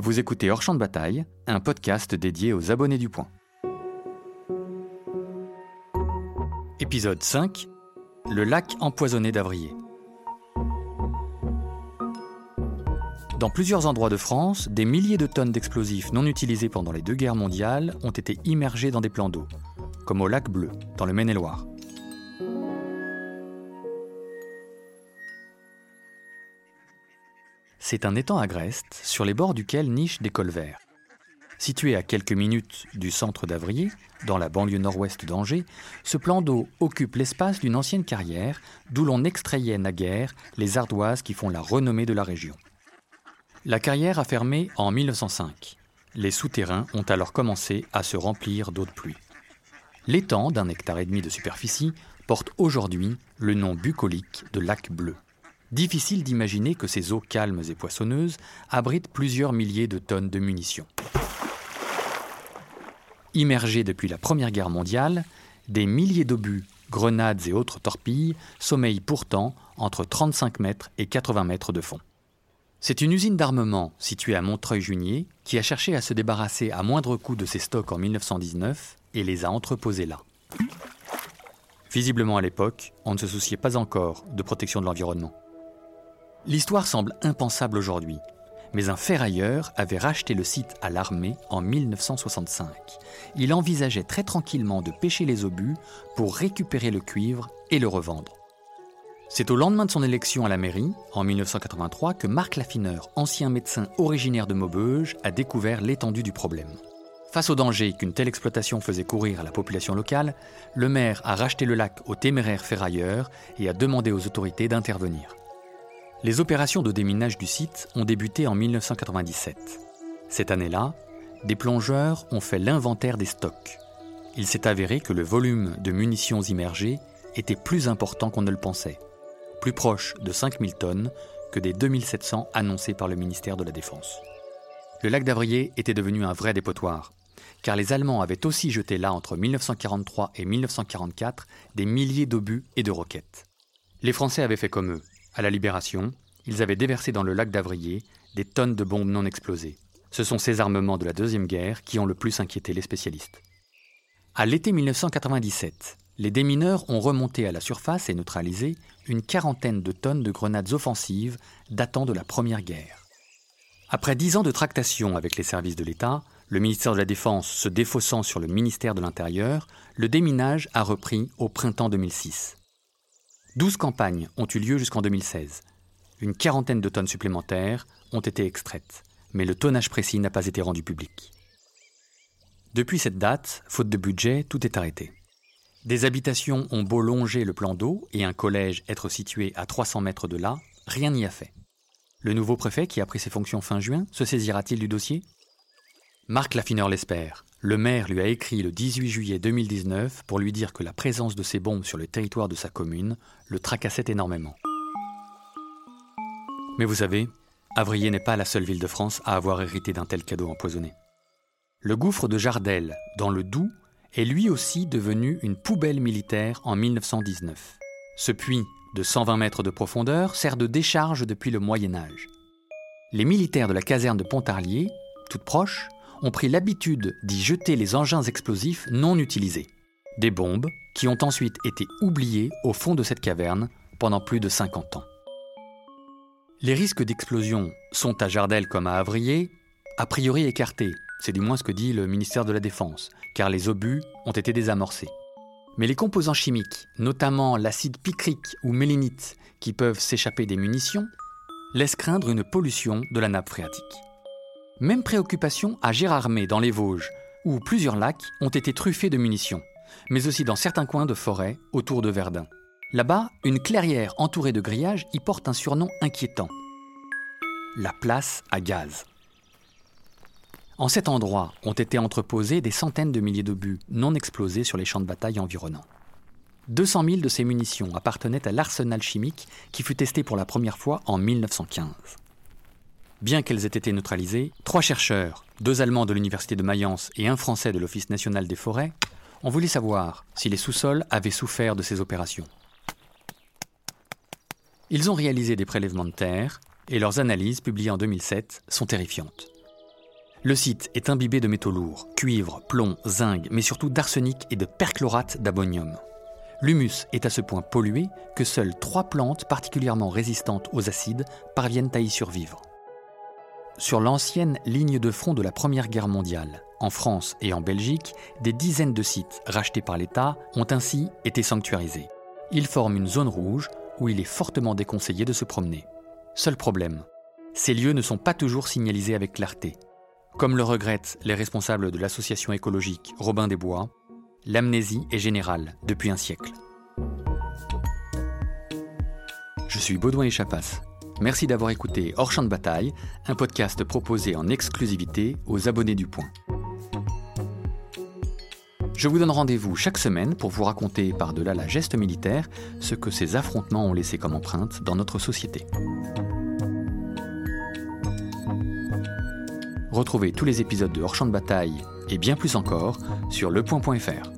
Vous écoutez Hors Champ de Bataille, un podcast dédié aux abonnés du Point. Épisode 5 Le lac empoisonné d'Avrier. Dans plusieurs endroits de France, des milliers de tonnes d'explosifs non utilisés pendant les deux guerres mondiales ont été immergés dans des plans d'eau, comme au lac Bleu, dans le Maine-et-Loire. C'est un étang agreste sur les bords duquel nichent des colverts. Situé à quelques minutes du centre d'Avrier, dans la banlieue nord-ouest d'Angers, ce plan d'eau occupe l'espace d'une ancienne carrière d'où l'on extrayait naguère les ardoises qui font la renommée de la région. La carrière a fermé en 1905. Les souterrains ont alors commencé à se remplir d'eau de pluie. L'étang, d'un hectare et demi de superficie, porte aujourd'hui le nom bucolique de lac bleu. Difficile d'imaginer que ces eaux calmes et poissonneuses abritent plusieurs milliers de tonnes de munitions. Immergés depuis la Première Guerre mondiale, des milliers d'obus, grenades et autres torpilles sommeillent pourtant entre 35 mètres et 80 mètres de fond. C'est une usine d'armement située à Montreuil-Junier qui a cherché à se débarrasser à moindre coût de ses stocks en 1919 et les a entreposés là. Visiblement à l'époque, on ne se souciait pas encore de protection de l'environnement. L'histoire semble impensable aujourd'hui, mais un ferrailleur avait racheté le site à l'armée en 1965. Il envisageait très tranquillement de pêcher les obus pour récupérer le cuivre et le revendre. C'est au lendemain de son élection à la mairie, en 1983, que Marc Laffineur, ancien médecin originaire de Maubeuge, a découvert l'étendue du problème. Face au danger qu'une telle exploitation faisait courir à la population locale, le maire a racheté le lac aux téméraires ferrailleurs et a demandé aux autorités d'intervenir. Les opérations de déminage du site ont débuté en 1997. Cette année-là, des plongeurs ont fait l'inventaire des stocks. Il s'est avéré que le volume de munitions immergées était plus important qu'on ne le pensait plus proche de 5000 tonnes que des 2700 annoncés par le ministère de la Défense. Le lac d'Avrier était devenu un vrai dépotoir, car les Allemands avaient aussi jeté là entre 1943 et 1944 des milliers d'obus et de roquettes. Les Français avaient fait comme eux. À la Libération, ils avaient déversé dans le lac d'Avrier des tonnes de bombes non explosées. Ce sont ces armements de la Deuxième Guerre qui ont le plus inquiété les spécialistes. À l'été 1997, les démineurs ont remonté à la surface et neutralisé une quarantaine de tonnes de grenades offensives datant de la Première Guerre. Après dix ans de tractation avec les services de l'État, le ministère de la Défense se défaussant sur le ministère de l'Intérieur, le déminage a repris au printemps 2006. Douze campagnes ont eu lieu jusqu'en 2016. Une quarantaine de tonnes supplémentaires ont été extraites, mais le tonnage précis n'a pas été rendu public. Depuis cette date, faute de budget, tout est arrêté. Des habitations ont beau longer le plan d'eau et un collège être situé à 300 mètres de là, rien n'y a fait. Le nouveau préfet, qui a pris ses fonctions fin juin, se saisira-t-il du dossier? Marc Laffineur l'espère. Le maire lui a écrit le 18 juillet 2019 pour lui dire que la présence de ces bombes sur le territoire de sa commune le tracassait énormément. Mais vous savez, Avrier n'est pas la seule ville de France à avoir hérité d'un tel cadeau empoisonné. Le gouffre de Jardel, dans le Doubs, est lui aussi devenu une poubelle militaire en 1919. Ce puits de 120 mètres de profondeur sert de décharge depuis le Moyen Âge. Les militaires de la caserne de Pontarlier, toute proche, ont pris l'habitude d'y jeter les engins explosifs non utilisés. Des bombes qui ont ensuite été oubliées au fond de cette caverne pendant plus de 50 ans. Les risques d'explosion sont à Jardel comme à Avrier a priori écartés, c'est du moins ce que dit le ministère de la Défense, car les obus ont été désamorcés. Mais les composants chimiques, notamment l'acide picrique ou mélinite, qui peuvent s'échapper des munitions, laissent craindre une pollution de la nappe phréatique. Même préoccupation à Gérardmer, dans les Vosges, où plusieurs lacs ont été truffés de munitions, mais aussi dans certains coins de forêt autour de Verdun. Là-bas, une clairière entourée de grillages y porte un surnom inquiétant. La place à gaz. En cet endroit ont été entreposés des centaines de milliers d'obus non explosés sur les champs de bataille environnants. 200 000 de ces munitions appartenaient à l'arsenal chimique qui fut testé pour la première fois en 1915. Bien qu'elles aient été neutralisées, trois chercheurs, deux Allemands de l'Université de Mayence et un Français de l'Office national des forêts, ont voulu savoir si les sous-sols avaient souffert de ces opérations. Ils ont réalisé des prélèvements de terre et leurs analyses, publiées en 2007, sont terrifiantes. Le site est imbibé de métaux lourds, cuivre, plomb, zinc, mais surtout d'arsenic et de perchlorate d'ammonium. L'humus est à ce point pollué que seules trois plantes particulièrement résistantes aux acides parviennent à y survivre. Sur l'ancienne ligne de front de la Première Guerre mondiale, en France et en Belgique, des dizaines de sites rachetés par l'État ont ainsi été sanctuarisés. Ils forment une zone rouge où il est fortement déconseillé de se promener. Seul problème, ces lieux ne sont pas toujours signalisés avec clarté. Comme le regrettent les responsables de l'association écologique Robin des Bois, l'amnésie est générale depuis un siècle. Je suis Baudouin Echapas. Merci d'avoir écouté Hors Champ de Bataille, un podcast proposé en exclusivité aux abonnés du Point. Je vous donne rendez-vous chaque semaine pour vous raconter par-delà la geste militaire ce que ces affrontements ont laissé comme empreinte dans notre société. Retrouvez tous les épisodes de Hors Champ de Bataille et bien plus encore sur lepoint.fr.